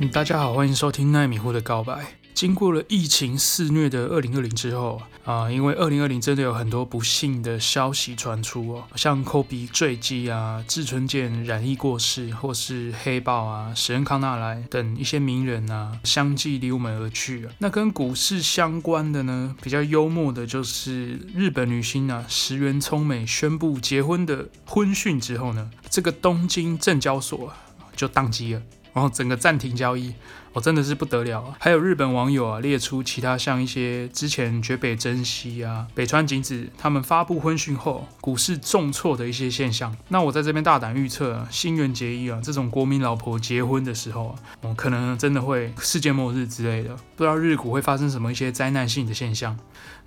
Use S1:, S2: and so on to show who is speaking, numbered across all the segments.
S1: 嗯，大家好，欢迎收听奈米户的告白。经过了疫情肆虐的二零二零之后啊，因为二零二零真的有很多不幸的消息传出哦，像科比坠机啊、志村健染疫过世，或是黑豹啊、史恩康纳莱等一些名人啊，相继离我们而去啊。那跟股市相关的呢，比较幽默的就是日本女星啊石原聪美宣布结婚的婚讯之后呢，这个东京证交所就宕机了。然后整个暂停交易，哦，真的是不得了啊！还有日本网友啊列出其他像一些之前绝北真希啊、北川景子他们发布婚讯后股市重挫的一些现象。那我在这边大胆预测啊，新垣结衣啊这种国民老婆结婚的时候啊，哦，可能真的会世界末日之类的，不知道日股会发生什么一些灾难性的现象。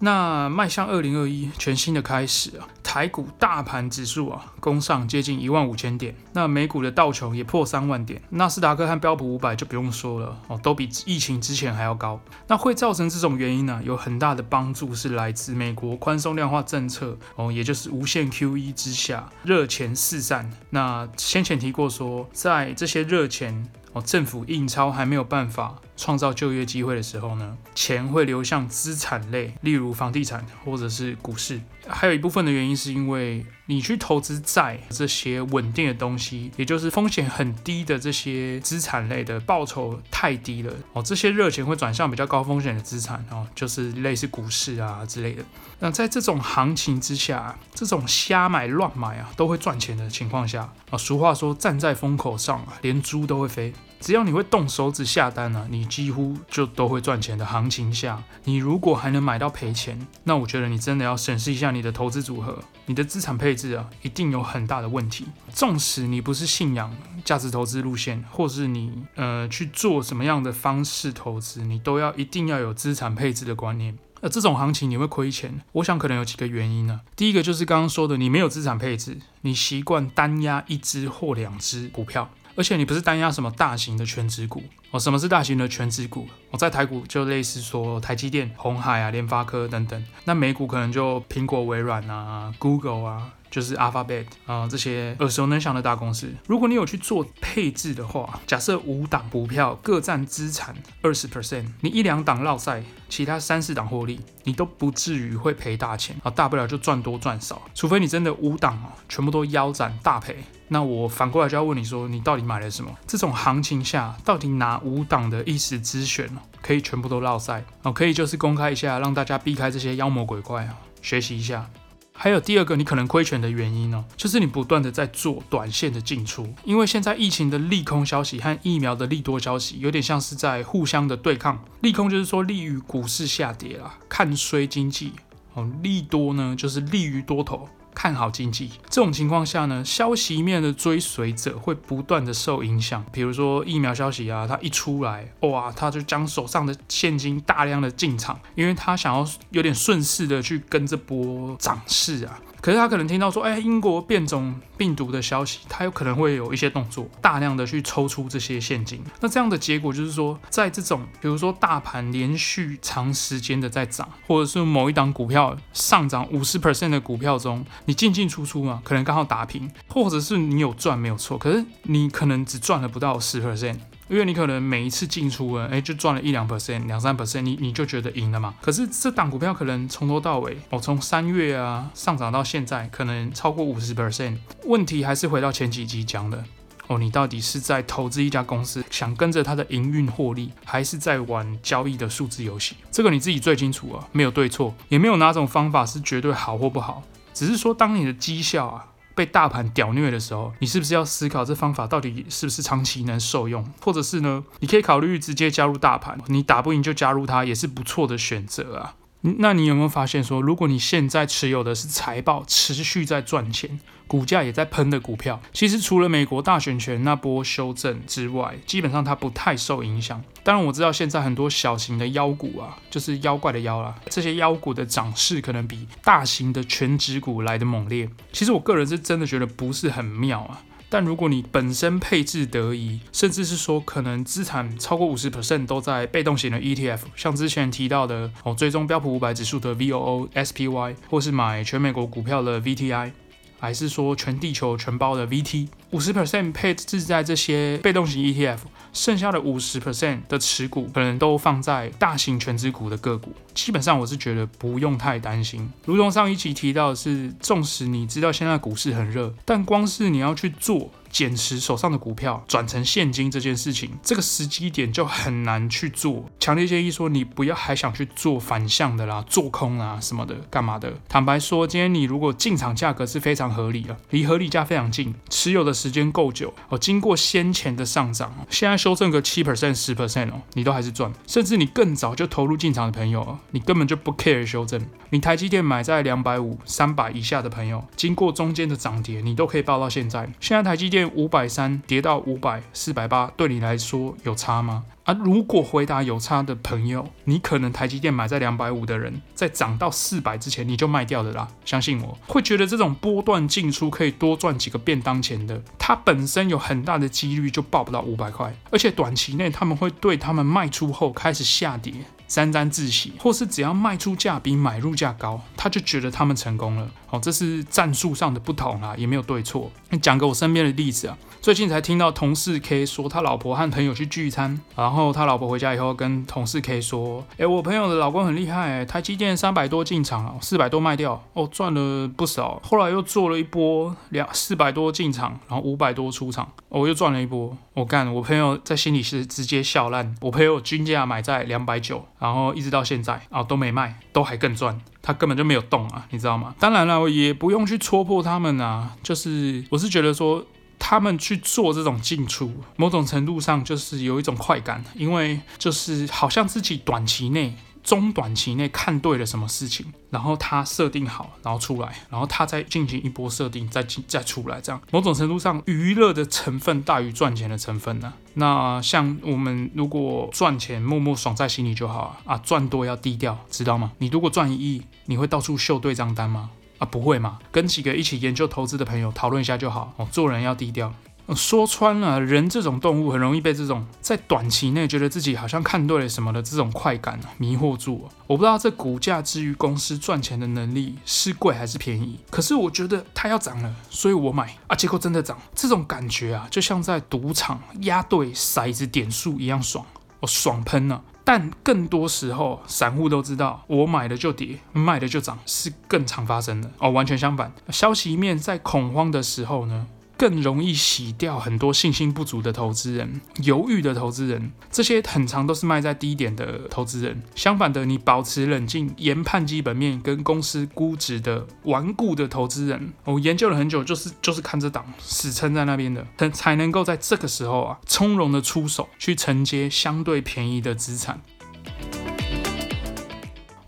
S1: 那迈向二零二一全新的开始啊，台股大盘指数啊攻上接近一万五千点，那美股的道琼也破三万点，纳斯达克和标普五百就不用说了哦，都比疫情之前还要高。那会造成这种原因呢、有很大的帮助是来自美国宽松量化政策哦，也就是无限 QE 之下热钱四散。那先前提过说，在这些热钱哦，政府印钞还没有办法。创造就业机会的时候呢，钱会流向资产类，例如房地产或者是股市。还有一部分的原因是因为你去投资债这些稳定的东西，也就是风险很低的这些资产类的报酬太低了哦，这些热钱会转向比较高风险的资产哦，就是类似股市啊之类的。那在这种行情之下，这种瞎买乱买啊都会赚钱的情况下啊，俗话说站在风口上啊，连猪都会飞。只要你会动手指下单啊，你几乎就都会赚钱的行情下，你如果还能买到赔钱，那我觉得你真的要审视一下你的投资组合，你的资产配置啊，一定有很大的问题。纵使你不是信仰价值投资路线，或是你呃去做什么样的方式投资，你都要一定要有资产配置的观念。呃，这种行情你会亏钱，我想可能有几个原因呢。第一个就是刚刚说的，你没有资产配置，你习惯单压一只或两只股票。而且你不是单押什么大型的权值股哦？什么是大型的权值股？我在台股就类似说台积电、红海啊、联发科等等。那美股可能就苹果、微软啊、Google 啊。就是 Alphabet 啊、这些耳熟能详的大公司。如果你有去做配置的话，假设五档股票各占资产二十 percent，你一两档落赛，其他三四档获利，你都不至于会赔大钱啊，大不了就赚多赚少。除非你真的五档啊，全部都腰斩大赔，那我反过来就要问你说，你到底买了什么？这种行情下，到底哪五档的一时之选可以全部都落赛？哦，可以就是公开一下，让大家避开这些妖魔鬼怪啊，学习一下。还有第二个你可能亏钱的原因呢，就是你不断的在做短线的进出，因为现在疫情的利空消息和疫苗的利多消息有点像是在互相的对抗。利空就是说利于股市下跌啦，看衰经济哦；利多呢就是利于多头。看好经济这种情况下呢，消息面的追随者会不断的受影响。比如说疫苗消息啊，它一出来，哇，他就将手上的现金大量的进场，因为他想要有点顺势的去跟这波涨势啊。可是他可能听到说，哎，英国变种病毒的消息，他有可能会有一些动作，大量的去抽出这些现金。那这样的结果就是说，在这种比如说大盘连续长时间的在涨，或者是某一档股票上涨五十 percent 的股票中，你进进出出嘛，可能刚好打平，或者是你有赚没有错，可是你可能只赚了不到十 percent。因为你可能每一次进出啊，哎，就赚了一两 percent、两三 percent，你你就觉得赢了嘛。可是这档股票可能从头到尾，哦，从三月啊上涨到现在，可能超过五十 percent。问题还是回到前几集讲的，哦，你到底是在投资一家公司，想跟着它的营运获利，还是在玩交易的数字游戏？这个你自己最清楚啊，没有对错，也没有哪种方法是绝对好或不好，只是说当你的绩效啊。被大盘屌虐的时候，你是不是要思考这方法到底是不是长期能受用？或者是呢？你可以考虑直接加入大盘，你打不赢就加入它，也是不错的选择啊。那你有没有发现说，如果你现在持有的是财报持续在赚钱，股价也在喷的股票，其实除了美国大选前那波修正之外，基本上它不太受影响。当然我知道现在很多小型的妖股啊，就是妖怪的妖啦，这些妖股的涨势可能比大型的权值股来得猛烈。其实我个人是真的觉得不是很妙啊。但如果你本身配置得宜，甚至是说可能资产超过五十 percent 都在被动型的 ETF，像之前提到的哦，追踪标普五百指数的 VOO SPY，或是买全美国股票的 VTI，还是说全地球全包的 VT，五十 percent 配置在这些被动型 ETF，剩下的五十 percent 的持股可能都放在大型全值股的个股。基本上我是觉得不用太担心。如同上一期提到的是，纵使你知道现在股市很热，但光是你要去做。减持手上的股票转成现金这件事情，这个时机点就很难去做。强烈建议说，你不要还想去做反向的啦，做空啊什么的，干嘛的？坦白说，今天你如果进场价格是非常合理的，离合理价非常近，持有的时间够久哦，经过先前的上涨，现在修正个七 percent、十 percent 哦，你都还是赚。甚至你更早就投入进场的朋友，你根本就不 care 修正。你台积电买在两百五、三百以下的朋友，经过中间的涨跌，你都可以抱到现在。现在台积电。五百三跌到五百四百八，对你来说有差吗？啊，如果回答有差的朋友，你可能台积电买在两百五的人，在涨到四百之前你就卖掉的啦。相信我，会觉得这种波段进出可以多赚几个便当钱的，它本身有很大的几率就爆不到五百块，而且短期内他们会对他们卖出后开始下跌。沾沾自喜，或是只要卖出价比买入价高，他就觉得他们成功了。哦，这是战术上的不同啊，也没有对错。讲个我身边的例子啊。最近才听到同事 K 说，他老婆和朋友去聚餐，然后他老婆回家以后跟同事 K 说：“哎，我朋友的老公很厉害，台积电三百多进场，四百多卖掉，哦，赚了不少。后来又做了一波两四百多进场，然后五百多出场，哦，又赚了一波。我干，我朋友在心里是直接笑烂。我朋友均价买在两百九，然后一直到现在啊都没卖，都还更赚，他根本就没有动啊，你知道吗？当然了，也不用去戳破他们啊，就是我是觉得说。”他们去做这种进出，某种程度上就是有一种快感，因为就是好像自己短期内、中短期内看对了什么事情，然后他设定好，然后出来，然后他再进行一波设定，再进再出来，这样某种程度上娱乐的成分大于赚钱的成分呢、那像我们如果赚钱默默爽在心里就好啊，啊赚多要低调，知道吗？你如果赚一亿，你会到处秀对账单吗？啊，不会嘛？跟几个一起研究投资的朋友讨论一下就好。哦，做人要低调。说穿了，人这种动物很容易被这种在短期内觉得自己好像看对了什么的这种快感迷惑住。我不知道这股价之于公司赚钱的能力是贵还是便宜，可是我觉得它要涨了，所以我买啊，结果真的涨。这种感觉啊，就像在赌场押对骰子点数一样爽，我爽喷了。但更多时候，散户都知道，我买的就跌，卖的就涨，是更常发生的哦。完全相反，消息面在恐慌的时候呢，更容易洗掉很多信心不足的投资人、犹豫的投资人，这些很常都是卖在低点的投资人。相反的，你保持冷静、研判基本面跟公司估值的顽固的投资人，我、研究了很久，就是就是看这档死撑在那边的，才才能够在这个时候啊，从容的出手去承接相对便宜的资产。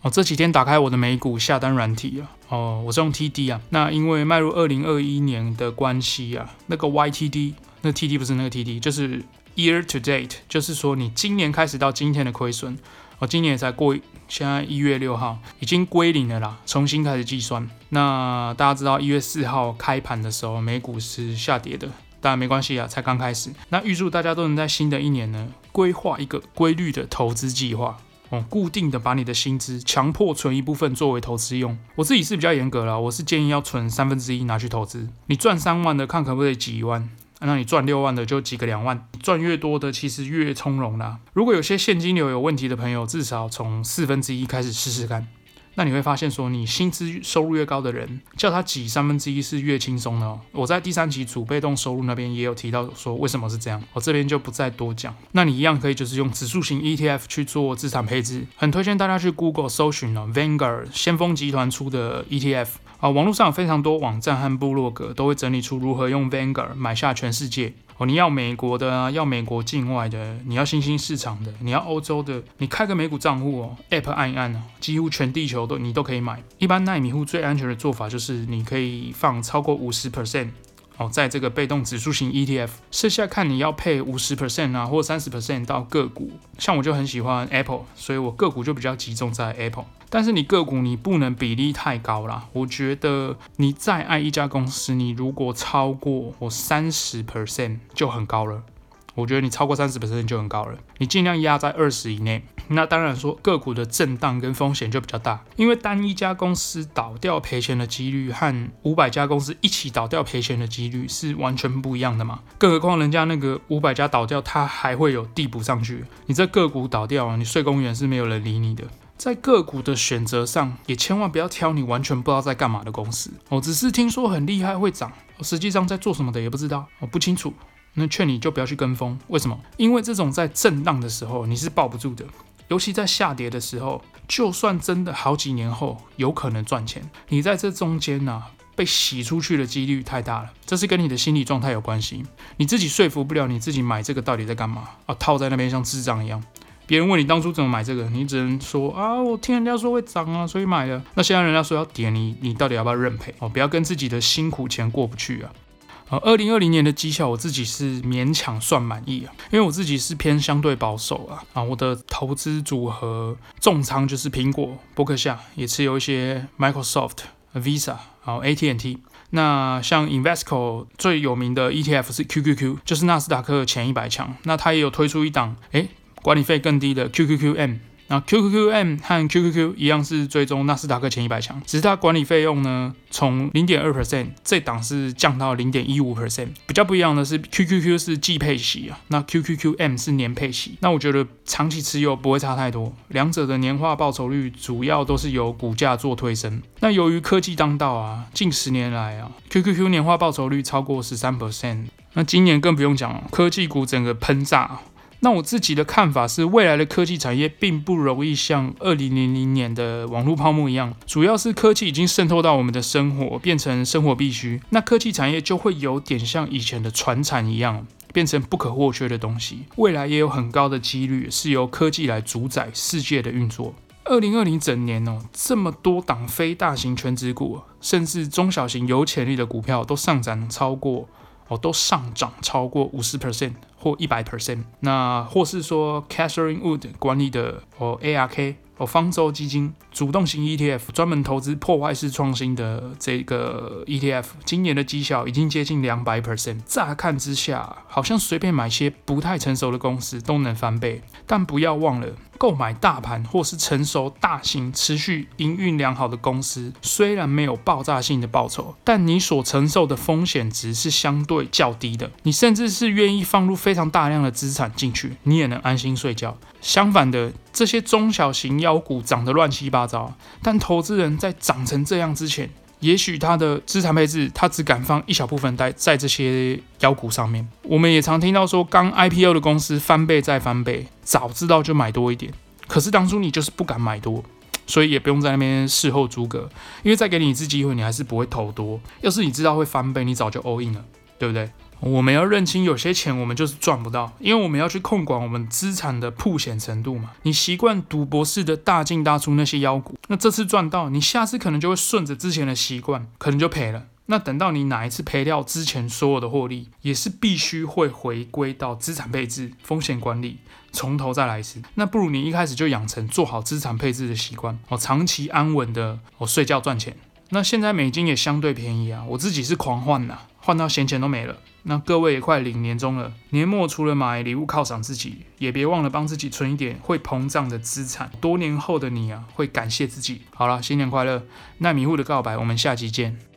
S1: 哦，这几天打开我的美股下单软体啊，哦，我是用 TD 啊。那因为迈入二零二一年的关系啊，那个 YTD，那 TD 不是那个 TD，就是 Year to Date，就是说你今年开始到今天的亏损，哦，今年也才过，现在一月六号已经归零了啦，重新开始计算。那大家知道一月四号开盘的时候，美股是下跌的，当然没关系啊，才刚开始。那预祝大家都能在新的一年呢，规划一个规律的投资计划。哦，固定的把你的薪资强迫存一部分作为投资用。我自己是比较严格啦，我是建议要存三分之一拿去投资。你赚三万的，看可不可以挤一万；那你赚六万的，就挤个两万。赚越多的，其实越从容啦。如果有些现金流有问题的朋友，至少从四分之一开始试试看。那你会发现，说你薪资收入越高的人，叫他挤三分之一是越轻松的哦。我在第三集主被动收入那边也有提到说为什么是这样，我这边就不再多讲。那你一样可以就是用指数型 ETF 去做资产配置，很推荐大家去 Google 搜寻哦，Vanguard 先锋集团出的 ETF 啊，网络上有非常多网站和部落格都会整理出如何用 Vanguard 买下全世界。哦，你要美国的啊，要美国境外的，你要新兴市场的，你要欧洲的，你开个美股账户哦，App 按一按哦，几乎全地球都你都可以买。一般奈米户最安全的做法就是你可以放超过五十 percent。哦，在这个被动指数型 ETF，剩下看你要配五十 percent 啊，或三十 percent 到个股。像我就很喜欢 Apple，所以我个股就比较集中在 Apple。但是你个股你不能比例太高啦。我觉得你再爱一家公司，你如果超过我三十 percent 就很高了。我觉得你超过三十 percent 就很高了。你尽量压在二十以内。那当然说个股的震荡跟风险就比较大，因为单一家公司倒掉赔钱的几率和五百家公司一起倒掉赔钱的几率是完全不一样的嘛。更何况人家那个五百家倒掉，它还会有递补上去。你这个股倒掉啊，你睡公园是没有人理你的。在个股的选择上，也千万不要挑你完全不知道在干嘛的公司。我只是听说很厉害会涨，实际上在做什么的也不知道，我不清楚。那劝你就不要去跟风，为什么？因为这种在震荡的时候你是抱不住的，尤其在下跌的时候，就算真的好几年后有可能赚钱，你在这中间呢、被洗出去的几率太大了，这是跟你的心理状态有关系。你自己说服不了你自己买这个到底在干嘛啊？套在那边像智障一样。别人问你当初怎么买这个，你只能说啊，我听人家说会涨啊，所以买了。那现在人家说要跌，你你到底要不要认赔？哦，不要跟自己的辛苦钱过不去啊。呃，二零二零年的绩效我自己是勉强算满意啊，因为我自己是偏相对保守啊，啊，我的投资组合重仓就是苹果、波克夏，也持有一些 Microsoft、Visa，然后 AT&T。那像 Invesco 最有名的 ETF 是 QQQ，就是纳斯达克前一百强，那它也有推出一档，诶，管理费更低的 QQQM。那 QQQM 和 QQQ 一样是追踪纳斯达克前一百强，只是它管理费用呢，从零点二 percent 这档是降到零点一五 percent。比较不一样的是 QQQ 是季配息啊，那 QQQM 是年配息。那我觉得长期持有不会差太多，两者的年化报酬率主要都是由股价做推升。那由于科技当道啊，近十年来啊，QQQ 年化报酬率超过十三 percent。那今年更不用讲了，科技股整个喷炸。那我自己的看法是，未来的科技产业并不容易像二零零零年的网络泡沫一样，主要是科技已经渗透到我们的生活，变成生活必须。那科技产业就会有点像以前的传产一样，变成不可或缺的东西。未来也有很高的几率是由科技来主宰世界的运作。二零二零整年哦，这么多档非大型权值股，甚至中小型有潜力的股票都上涨超过。哦，都上涨超过五十 percent 或一百 percent，那或是说 Catherine Wood 管理的哦 ARK 哦方舟基金主动型 ETF，专门投资破坏式创新的这个 ETF，今年的绩效已经接近两百 percent。乍看之下，好像随便买些不太成熟的公司都能翻倍，但不要忘了。购买大盘或是成熟、大型、持续营运良好的公司，虽然没有爆炸性的报酬，但你所承受的风险值是相对较低的。你甚至是愿意放入非常大量的资产进去，你也能安心睡觉。相反的，这些中小型妖股涨得乱七八糟，但投资人在涨成这样之前，也许他的资产配置，他只敢放一小部分在在这些妖股上面。我们也常听到说，刚 IPO 的公司翻倍再翻倍，早知道就买多一点。可是当初你就是不敢买多，所以也不用在那边事后诸葛，因为再给你一次机会，你还是不会投多。要是你知道会翻倍，你早就 all in 了，对不对？我们要认清，有些钱我们就是赚不到，因为我们要去控管我们资产的曝险程度嘛。你习惯赌博式的大进大出那些妖股，那这次赚到，你下次可能就会顺着之前的习惯，可能就赔了。那等到你哪一次赔掉之前所有的获利，也是必须会回归到资产配置、风险管理，从头再来一次。那不如你一开始就养成做好资产配置的习惯，哦，长期安稳的哦睡觉赚钱。那现在美金也相对便宜啊，我自己是狂换呐，换到闲钱都没了。那各位也快领年终了，年末除了买礼物犒赏自己，也别忘了帮自己存一点会膨胀的资产。多年后的你啊，会感谢自己。好了，新年快乐！奈米户的告白，我们下期见。